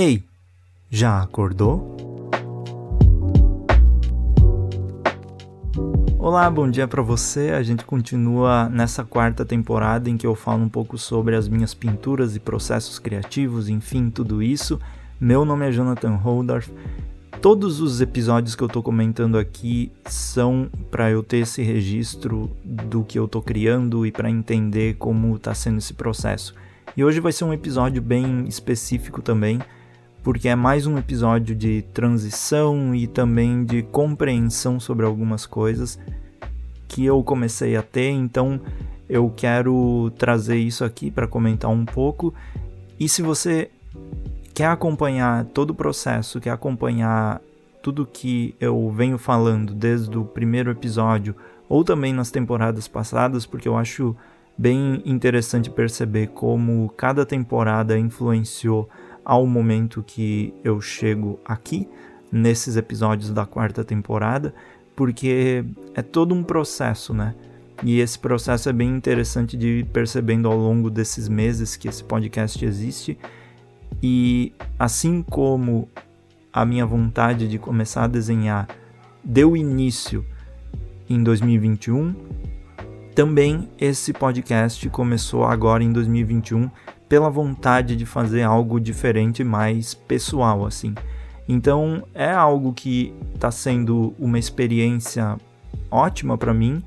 Ei, já acordou? Olá, bom dia para você. A gente continua nessa quarta temporada em que eu falo um pouco sobre as minhas pinturas e processos criativos, enfim, tudo isso. Meu nome é Jonathan Holdorf. Todos os episódios que eu tô comentando aqui são para eu ter esse registro do que eu tô criando e para entender como tá sendo esse processo. E hoje vai ser um episódio bem específico também, porque é mais um episódio de transição e também de compreensão sobre algumas coisas que eu comecei a ter, então eu quero trazer isso aqui para comentar um pouco. E se você quer acompanhar todo o processo, quer acompanhar tudo que eu venho falando desde o primeiro episódio ou também nas temporadas passadas, porque eu acho bem interessante perceber como cada temporada influenciou ao momento que eu chego aqui nesses episódios da quarta temporada, porque é todo um processo, né? E esse processo é bem interessante de ir percebendo ao longo desses meses que esse podcast existe. E assim como a minha vontade de começar a desenhar deu início em 2021, também esse podcast começou agora em 2021 pela vontade de fazer algo diferente, mais pessoal assim. Então é algo que está sendo uma experiência ótima para mim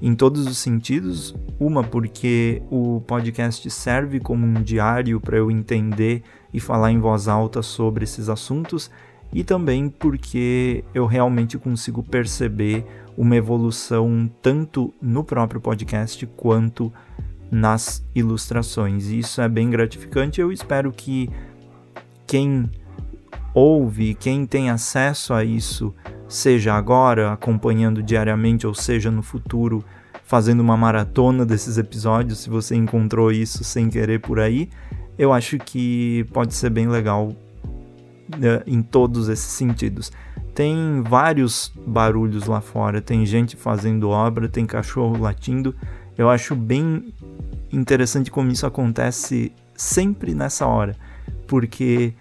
em todos os sentidos. Uma porque o podcast serve como um diário para eu entender e falar em voz alta sobre esses assuntos e também porque eu realmente consigo perceber uma evolução tanto no próprio podcast quanto nas ilustrações. E isso é bem gratificante. Eu espero que quem ouve, quem tem acesso a isso, seja agora acompanhando diariamente ou seja no futuro fazendo uma maratona desses episódios, se você encontrou isso sem querer por aí, eu acho que pode ser bem legal né, em todos esses sentidos. Tem vários barulhos lá fora, tem gente fazendo obra, tem cachorro latindo. Eu acho bem interessante como isso acontece sempre nessa hora, porque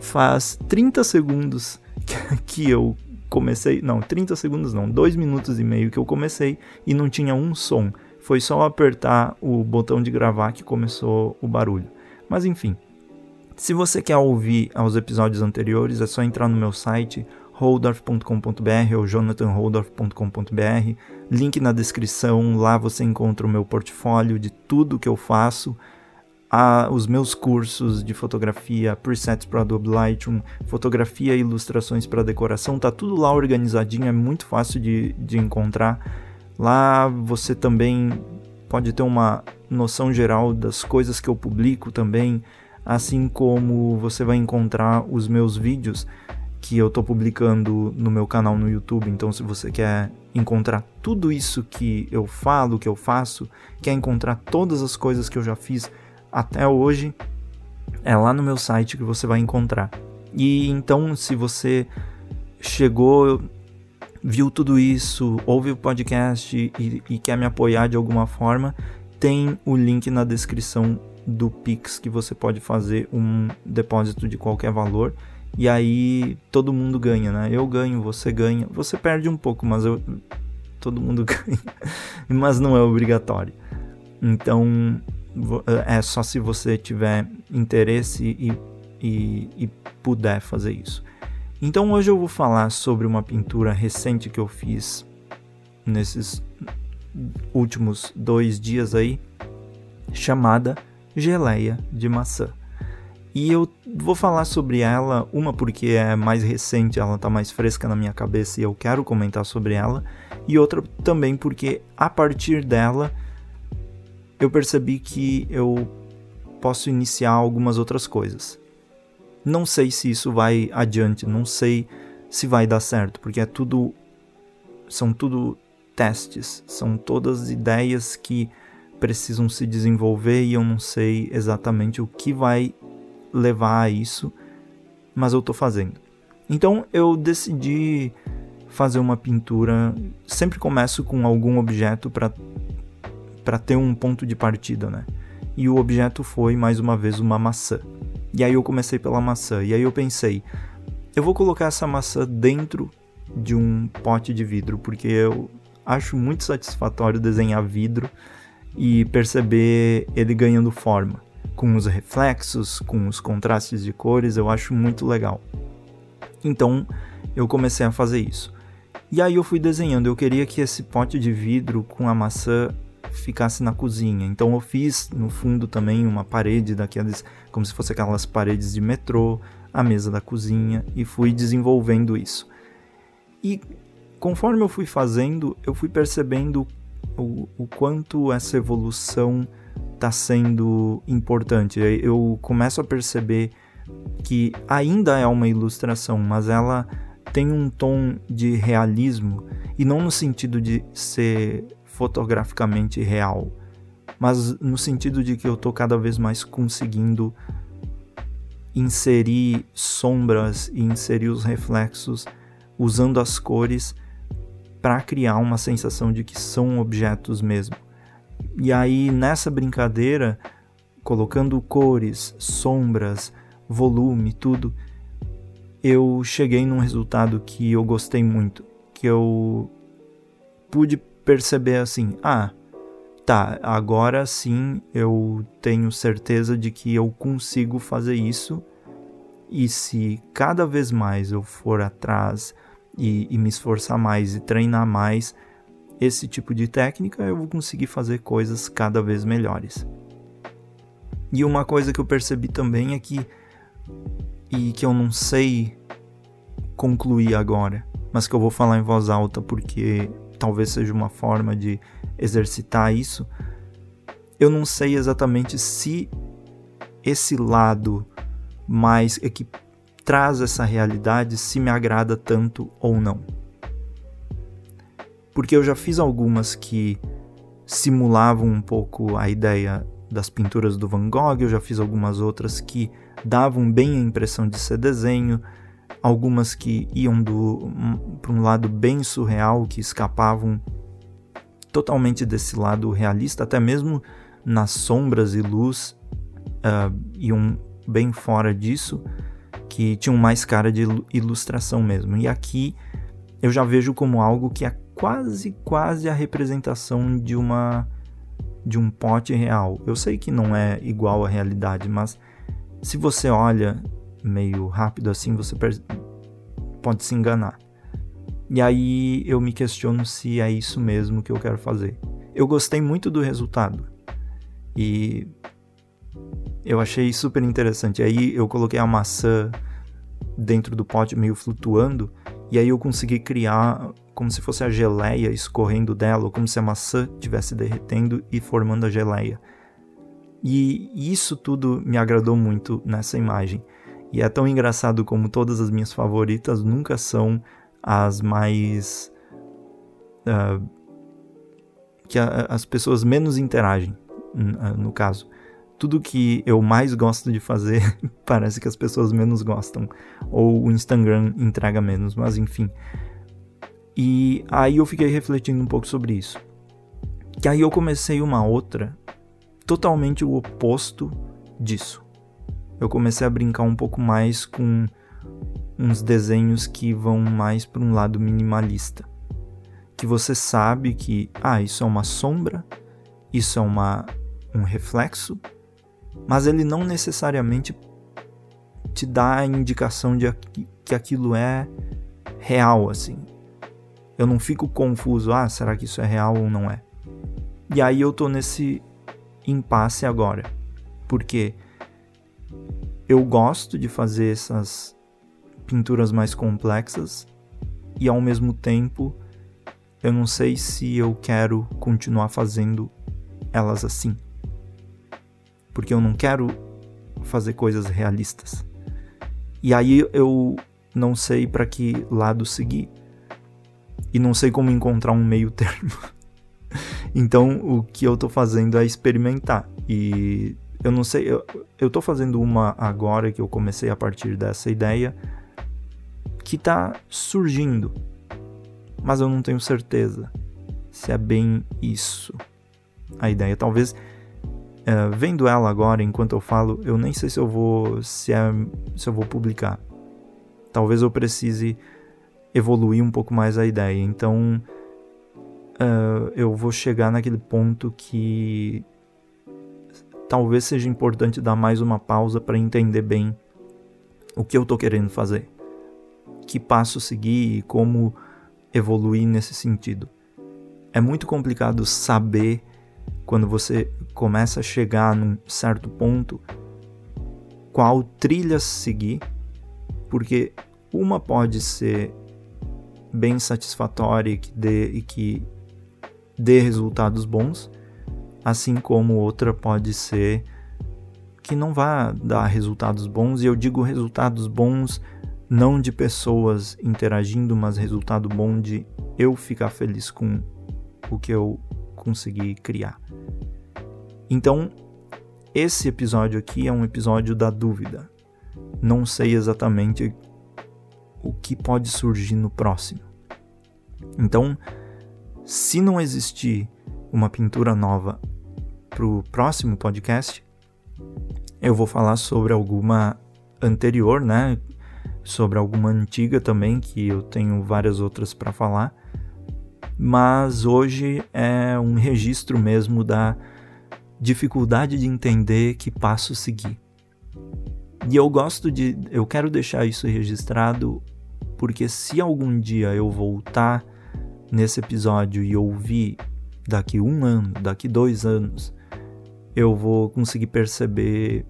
faz 30 segundos que eu comecei, não, 30 segundos não, 2 minutos e meio que eu comecei e não tinha um som. Foi só apertar o botão de gravar que começou o barulho. Mas enfim, se você quer ouvir os episódios anteriores, é só entrar no meu site holdorf.com.br ou jonathanholdorf.com.br. Link na descrição, lá você encontra o meu portfólio de tudo que eu faço, a, os meus cursos de fotografia, presets para Adobe Lightroom, fotografia e ilustrações para decoração, tá tudo lá organizadinho, é muito fácil de, de encontrar. Lá você também pode ter uma noção geral das coisas que eu publico também assim como você vai encontrar os meus vídeos que eu estou publicando no meu canal no YouTube. Então, se você quer encontrar tudo isso que eu falo, que eu faço, quer encontrar todas as coisas que eu já fiz até hoje, é lá no meu site que você vai encontrar. E então, se você chegou, viu tudo isso, ouve o podcast e, e quer me apoiar de alguma forma, tem o link na descrição do Pix que você pode fazer um depósito de qualquer valor e aí todo mundo ganha, né? Eu ganho, você ganha, você perde um pouco, mas eu todo mundo ganha, mas não é obrigatório. Então é só se você tiver interesse e, e, e puder fazer isso. Então hoje eu vou falar sobre uma pintura recente que eu fiz nesses últimos dois dias aí, chamada geleia de maçã. E eu vou falar sobre ela, uma porque é mais recente, ela tá mais fresca na minha cabeça e eu quero comentar sobre ela, e outra também porque a partir dela eu percebi que eu posso iniciar algumas outras coisas. Não sei se isso vai adiante, não sei se vai dar certo, porque é tudo são tudo testes, são todas ideias que precisam se desenvolver e eu não sei exatamente o que vai levar a isso, mas eu estou fazendo. Então eu decidi fazer uma pintura. Sempre começo com algum objeto para ter um ponto de partida, né? E o objeto foi mais uma vez uma maçã. E aí eu comecei pela maçã. E aí eu pensei, eu vou colocar essa maçã dentro de um pote de vidro, porque eu acho muito satisfatório desenhar vidro e perceber ele ganhando forma, com os reflexos, com os contrastes de cores, eu acho muito legal. Então eu comecei a fazer isso. E aí eu fui desenhando, eu queria que esse pote de vidro com a maçã ficasse na cozinha. Então eu fiz no fundo também uma parede daquelas, como se fosse aquelas paredes de metrô, a mesa da cozinha e fui desenvolvendo isso. E conforme eu fui fazendo, eu fui percebendo o, o quanto essa evolução está sendo importante. Eu começo a perceber que ainda é uma ilustração, mas ela tem um tom de realismo e não no sentido de ser fotograficamente real, mas no sentido de que eu estou cada vez mais conseguindo inserir sombras e inserir os reflexos usando as cores para criar uma sensação de que são objetos mesmo. E aí nessa brincadeira, colocando cores, sombras, volume, tudo, eu cheguei num resultado que eu gostei muito, que eu pude perceber assim: ah, tá, agora sim eu tenho certeza de que eu consigo fazer isso. E se cada vez mais eu for atrás e, e me esforçar mais e treinar mais esse tipo de técnica, eu vou conseguir fazer coisas cada vez melhores. E uma coisa que eu percebi também é que, e que eu não sei concluir agora, mas que eu vou falar em voz alta porque talvez seja uma forma de exercitar isso. Eu não sei exatamente se esse lado mais é que traz essa realidade se me agrada tanto ou não. Porque eu já fiz algumas que simulavam um pouco a ideia das pinturas do Van Gogh, eu já fiz algumas outras que davam bem a impressão de ser desenho, algumas que iam para um lado bem surreal, que escapavam totalmente desse lado realista, até mesmo nas sombras e luz uh, iam bem fora disso, que tinham mais cara de ilustração mesmo. E aqui eu já vejo como algo que é quase, quase a representação de uma de um pote real. Eu sei que não é igual à realidade, mas se você olha meio rápido assim, você pode se enganar. E aí eu me questiono se é isso mesmo que eu quero fazer. Eu gostei muito do resultado. E eu achei super interessante. Aí eu coloquei a maçã dentro do pote meio flutuando e aí eu consegui criar como se fosse a geleia escorrendo dela, ou como se a maçã estivesse derretendo e formando a geleia. E isso tudo me agradou muito nessa imagem. E é tão engraçado como todas as minhas favoritas nunca são as mais. Uh, que a, as pessoas menos interagem, uh, no caso. Tudo que eu mais gosto de fazer parece que as pessoas menos gostam. Ou o Instagram entrega menos, mas enfim. E aí eu fiquei refletindo um pouco sobre isso. E aí eu comecei uma outra totalmente o oposto disso eu comecei a brincar um pouco mais com uns desenhos que vão mais para um lado minimalista. Que você sabe que, ah, isso é uma sombra, isso é uma, um reflexo, mas ele não necessariamente te dá a indicação de que aquilo é real, assim. Eu não fico confuso, ah, será que isso é real ou não é? E aí eu tô nesse impasse agora. Porque eu gosto de fazer essas pinturas mais complexas e ao mesmo tempo eu não sei se eu quero continuar fazendo elas assim. Porque eu não quero fazer coisas realistas. E aí eu não sei para que lado seguir. E não sei como encontrar um meio termo. então o que eu tô fazendo é experimentar. E eu não sei, eu, eu tô fazendo uma agora que eu comecei a partir dessa ideia que tá surgindo, mas eu não tenho certeza se é bem isso a ideia. Talvez Uh, vendo ela agora, enquanto eu falo, eu nem sei se eu vou se, é, se eu vou publicar. Talvez eu precise evoluir um pouco mais a ideia. Então uh, eu vou chegar naquele ponto que talvez seja importante dar mais uma pausa para entender bem o que eu estou querendo fazer, que passo seguir e como evoluir nesse sentido. É muito complicado saber quando você começa a chegar num certo ponto qual trilha seguir, porque uma pode ser bem satisfatória e que dê, e que dê resultados bons, assim como outra pode ser que não vá dar resultados bons, e eu digo resultados bons não de pessoas interagindo, mas resultado bom de eu ficar feliz com o que eu consegui criar. Então, esse episódio aqui é um episódio da dúvida. Não sei exatamente o que pode surgir no próximo. Então, se não existir uma pintura nova para o próximo podcast, eu vou falar sobre alguma anterior, né? Sobre alguma antiga também, que eu tenho várias outras para falar. Mas hoje é um registro mesmo da dificuldade de entender que passo seguir. E eu gosto de. Eu quero deixar isso registrado porque se algum dia eu voltar nesse episódio e ouvir daqui um ano, daqui dois anos, eu vou conseguir perceber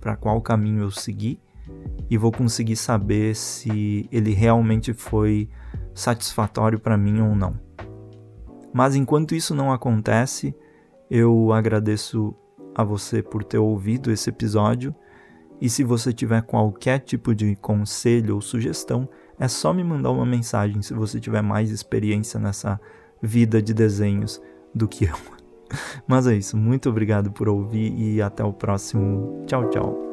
para qual caminho eu segui e vou conseguir saber se ele realmente foi satisfatório para mim ou não. Mas enquanto isso não acontece, eu agradeço a você por ter ouvido esse episódio e se você tiver qualquer tipo de conselho ou sugestão, é só me mandar uma mensagem se você tiver mais experiência nessa vida de desenhos do que eu. Mas é isso, muito obrigado por ouvir e até o próximo. Tchau, tchau.